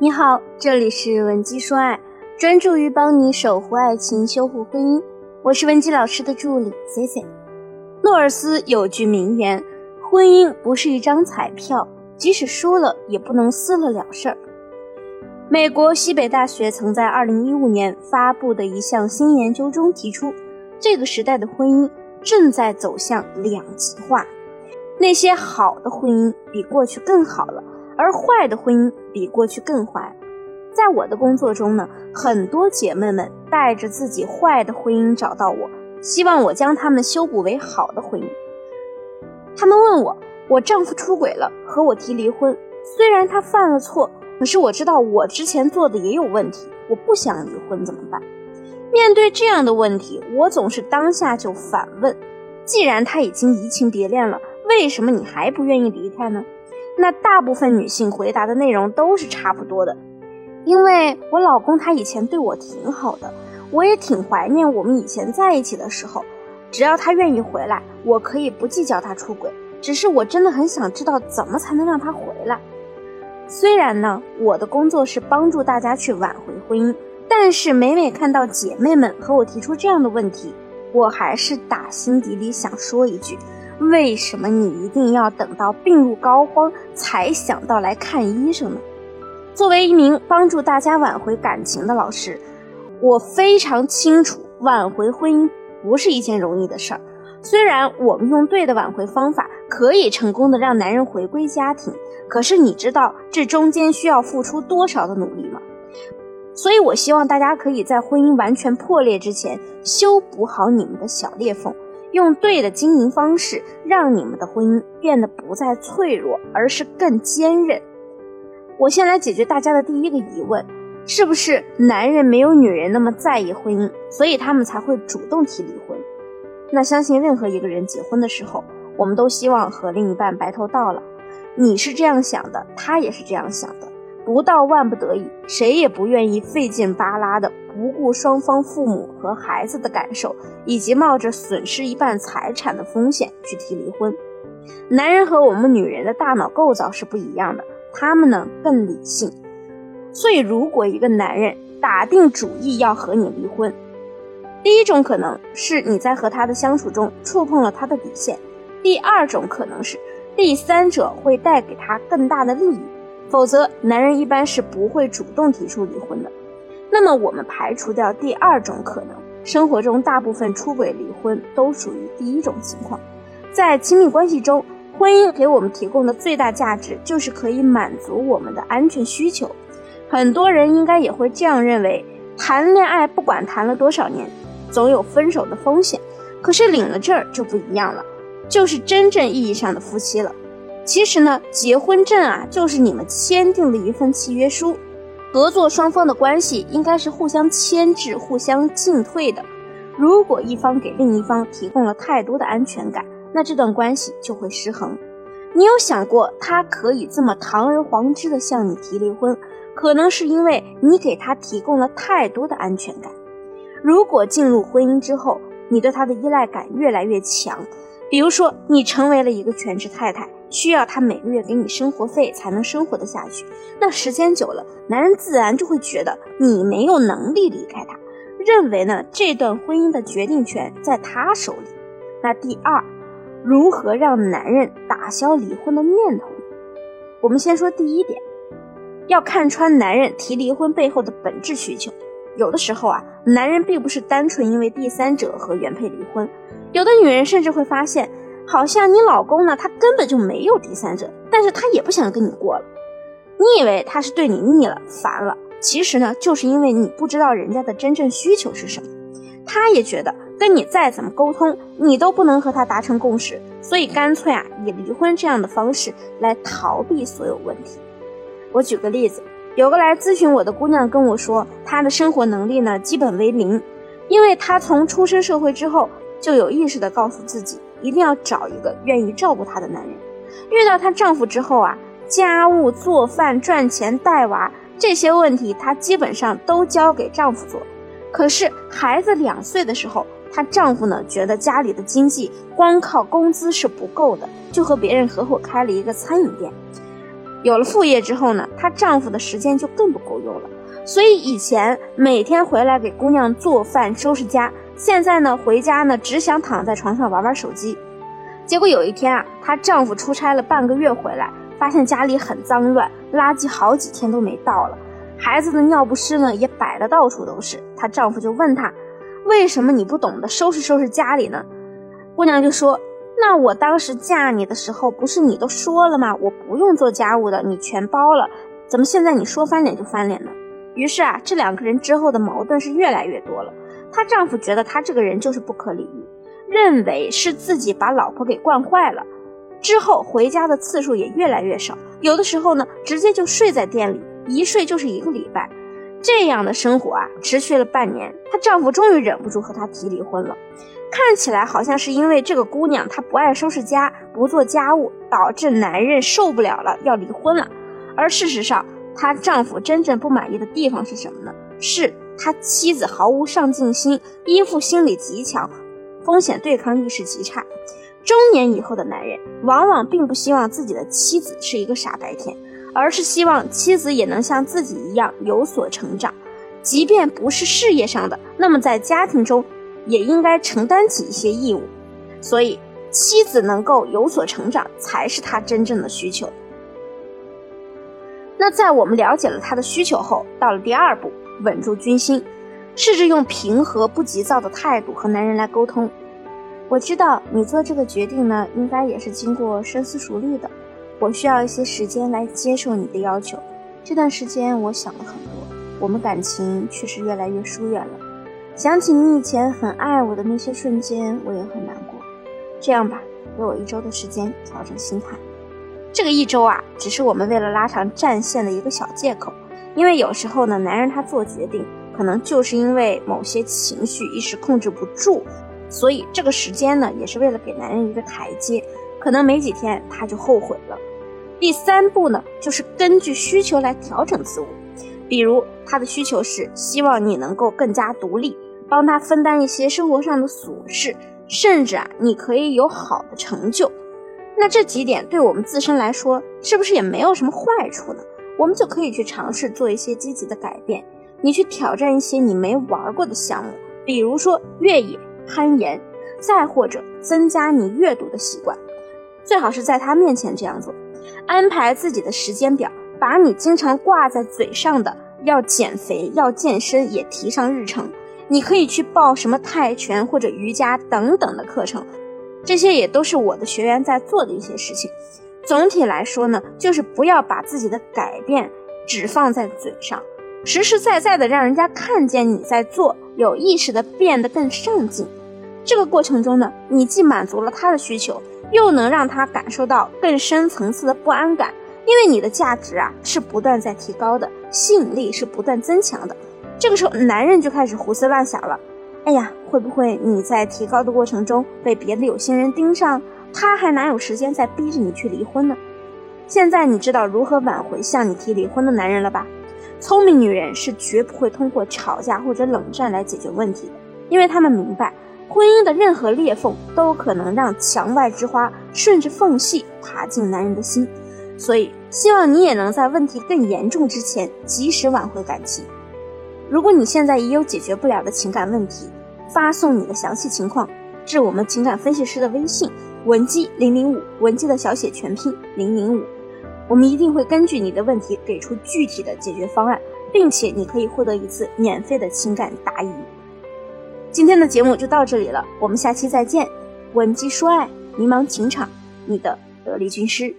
你好，这里是文姬说爱，专注于帮你守护爱情、修复婚姻。我是文姬老师的助理 C C。诺尔斯有句名言：“婚姻不是一张彩票，即使输了也不能撕了了事儿。”美国西北大学曾在2015年发布的一项新研究中提出，这个时代的婚姻正在走向两极化，那些好的婚姻比过去更好了。而坏的婚姻比过去更坏。在我的工作中呢，很多姐妹们带着自己坏的婚姻找到我，希望我将他们修补为好的婚姻。他们问我，我丈夫出轨了，和我提离婚。虽然他犯了错，可是我知道我之前做的也有问题，我不想离婚，怎么办？面对这样的问题，我总是当下就反问：既然他已经移情别恋了，为什么你还不愿意离开呢？那大部分女性回答的内容都是差不多的，因为我老公他以前对我挺好的，我也挺怀念我们以前在一起的时候。只要他愿意回来，我可以不计较他出轨。只是我真的很想知道怎么才能让他回来。虽然呢，我的工作是帮助大家去挽回婚姻，但是每每看到姐妹们和我提出这样的问题，我还是打心底里想说一句。为什么你一定要等到病入膏肓才想到来看医生呢？作为一名帮助大家挽回感情的老师，我非常清楚挽回婚姻不是一件容易的事儿。虽然我们用对的挽回方法可以成功的让男人回归家庭，可是你知道这中间需要付出多少的努力吗？所以，我希望大家可以在婚姻完全破裂之前修补好你们的小裂缝。用对的经营方式，让你们的婚姻变得不再脆弱，而是更坚韧。我先来解决大家的第一个疑问：是不是男人没有女人那么在意婚姻，所以他们才会主动提离婚？那相信任何一个人结婚的时候，我们都希望和另一半白头到老。你是这样想的，他也是这样想的。不到万不得已，谁也不愿意费劲巴拉的，不顾双方父母和孩子的感受，以及冒着损失一半财产的风险去提离婚。男人和我们女人的大脑构造是不一样的，他们呢更理性。所以，如果一个男人打定主意要和你离婚，第一种可能是你在和他的相处中触碰了他的底线；第二种可能是第三者会带给他更大的利益。否则，男人一般是不会主动提出离婚的。那么，我们排除掉第二种可能，生活中大部分出轨离婚都属于第一种情况。在亲密关系中，婚姻给我们提供的最大价值就是可以满足我们的安全需求。很多人应该也会这样认为：谈恋爱不管谈了多少年，总有分手的风险。可是领了证就不一样了，就是真正意义上的夫妻了。其实呢，结婚证啊，就是你们签订的一份契约书，合作双方的关系应该是互相牵制、互相进退的。如果一方给另一方提供了太多的安全感，那这段关系就会失衡。你有想过，他可以这么堂而皇之的向你提离婚，可能是因为你给他提供了太多的安全感。如果进入婚姻之后，你对他的依赖感越来越强，比如说你成为了一个全职太太。需要他每个月给你生活费才能生活得下去，那时间久了，男人自然就会觉得你没有能力离开他，认为呢这段婚姻的决定权在他手里。那第二，如何让男人打消离婚的念头？我们先说第一点，要看穿男人提离婚背后的本质需求。有的时候啊，男人并不是单纯因为第三者和原配离婚，有的女人甚至会发现。好像你老公呢，他根本就没有第三者，但是他也不想跟你过了。你以为他是对你腻了、烦了，其实呢，就是因为你不知道人家的真正需求是什么。他也觉得跟你再怎么沟通，你都不能和他达成共识，所以干脆啊，以离婚这样的方式来逃避所有问题。我举个例子，有个来咨询我的姑娘跟我说，她的生活能力呢基本为零，因为她从出生社会之后就有意识的告诉自己。一定要找一个愿意照顾她的男人。遇到她丈夫之后啊，家务、做饭、赚钱、带娃这些问题，她基本上都交给丈夫做。可是孩子两岁的时候，她丈夫呢觉得家里的经济光靠工资是不够的，就和别人合伙开了一个餐饮店。有了副业之后呢，她丈夫的时间就更不够用了。所以以前每天回来给姑娘做饭、收拾家，现在呢回家呢只想躺在床上玩玩手机。结果有一天啊，她丈夫出差了半个月回来，发现家里很脏乱，垃圾好几天都没倒了，孩子的尿不湿呢也摆的到处都是。她丈夫就问她：“为什么你不懂得收拾收拾家里呢？”姑娘就说：“那我当时嫁你的时候，不是你都说了吗？我不用做家务的，你全包了，怎么现在你说翻脸就翻脸呢？”于是啊，这两个人之后的矛盾是越来越多了。她丈夫觉得她这个人就是不可理喻，认为是自己把老婆给惯坏了。之后回家的次数也越来越少，有的时候呢，直接就睡在店里，一睡就是一个礼拜。这样的生活啊，持续了半年，她丈夫终于忍不住和她提离婚了。看起来好像是因为这个姑娘她不爱收拾家，不做家务，导致男人受不了了，要离婚了。而事实上，她丈夫真正不满意的地方是什么呢？是他妻子毫无上进心，依附心理极强，风险对抗意识极差。中年以后的男人往往并不希望自己的妻子是一个傻白甜，而是希望妻子也能像自己一样有所成长，即便不是事业上的，那么在家庭中也应该承担起一些义务。所以，妻子能够有所成长，才是他真正的需求。那在我们了解了他的需求后，到了第二步，稳住军心，试着用平和不急躁的态度和男人来沟通。我知道你做这个决定呢，应该也是经过深思熟虑的。我需要一些时间来接受你的要求。这段时间我想了很多，我们感情确实越来越疏远了。想起你以前很爱我的那些瞬间，我也很难过。这样吧，给我一周的时间调整心态。这个一周啊，只是我们为了拉长战线的一个小借口。因为有时候呢，男人他做决定，可能就是因为某些情绪一时控制不住，所以这个时间呢，也是为了给男人一个台阶，可能没几天他就后悔了。第三步呢，就是根据需求来调整自我。比如他的需求是希望你能够更加独立，帮他分担一些生活上的琐事，甚至啊，你可以有好的成就。那这几点对我们自身来说，是不是也没有什么坏处呢？我们就可以去尝试做一些积极的改变。你去挑战一些你没玩过的项目，比如说越野、攀岩，再或者增加你阅读的习惯。最好是在他面前这样做，安排自己的时间表，把你经常挂在嘴上的要减肥、要健身也提上日程。你可以去报什么泰拳或者瑜伽等等的课程。这些也都是我的学员在做的一些事情。总体来说呢，就是不要把自己的改变只放在嘴上，实实在在的让人家看见你在做，有意识的变得更上进。这个过程中呢，你既满足了他的需求，又能让他感受到更深层次的不安感，因为你的价值啊是不断在提高的，吸引力是不断增强的。这个时候，男人就开始胡思乱想了。哎呀，会不会你在提高的过程中被别的有心人盯上？他还哪有时间再逼着你去离婚呢？现在你知道如何挽回向你提离婚的男人了吧？聪明女人是绝不会通过吵架或者冷战来解决问题的，因为她们明白，婚姻的任何裂缝都可能让墙外之花顺着缝隙爬进男人的心。所以，希望你也能在问题更严重之前及时挽回感情。如果你现在也有解决不了的情感问题，发送你的详细情况至我们情感分析师的微信文姬零零五，文姬的小写全拼零零五，我们一定会根据你的问题给出具体的解决方案，并且你可以获得一次免费的情感答疑。今天的节目就到这里了，我们下期再见。文姬说爱，迷茫情场，你的得力军师。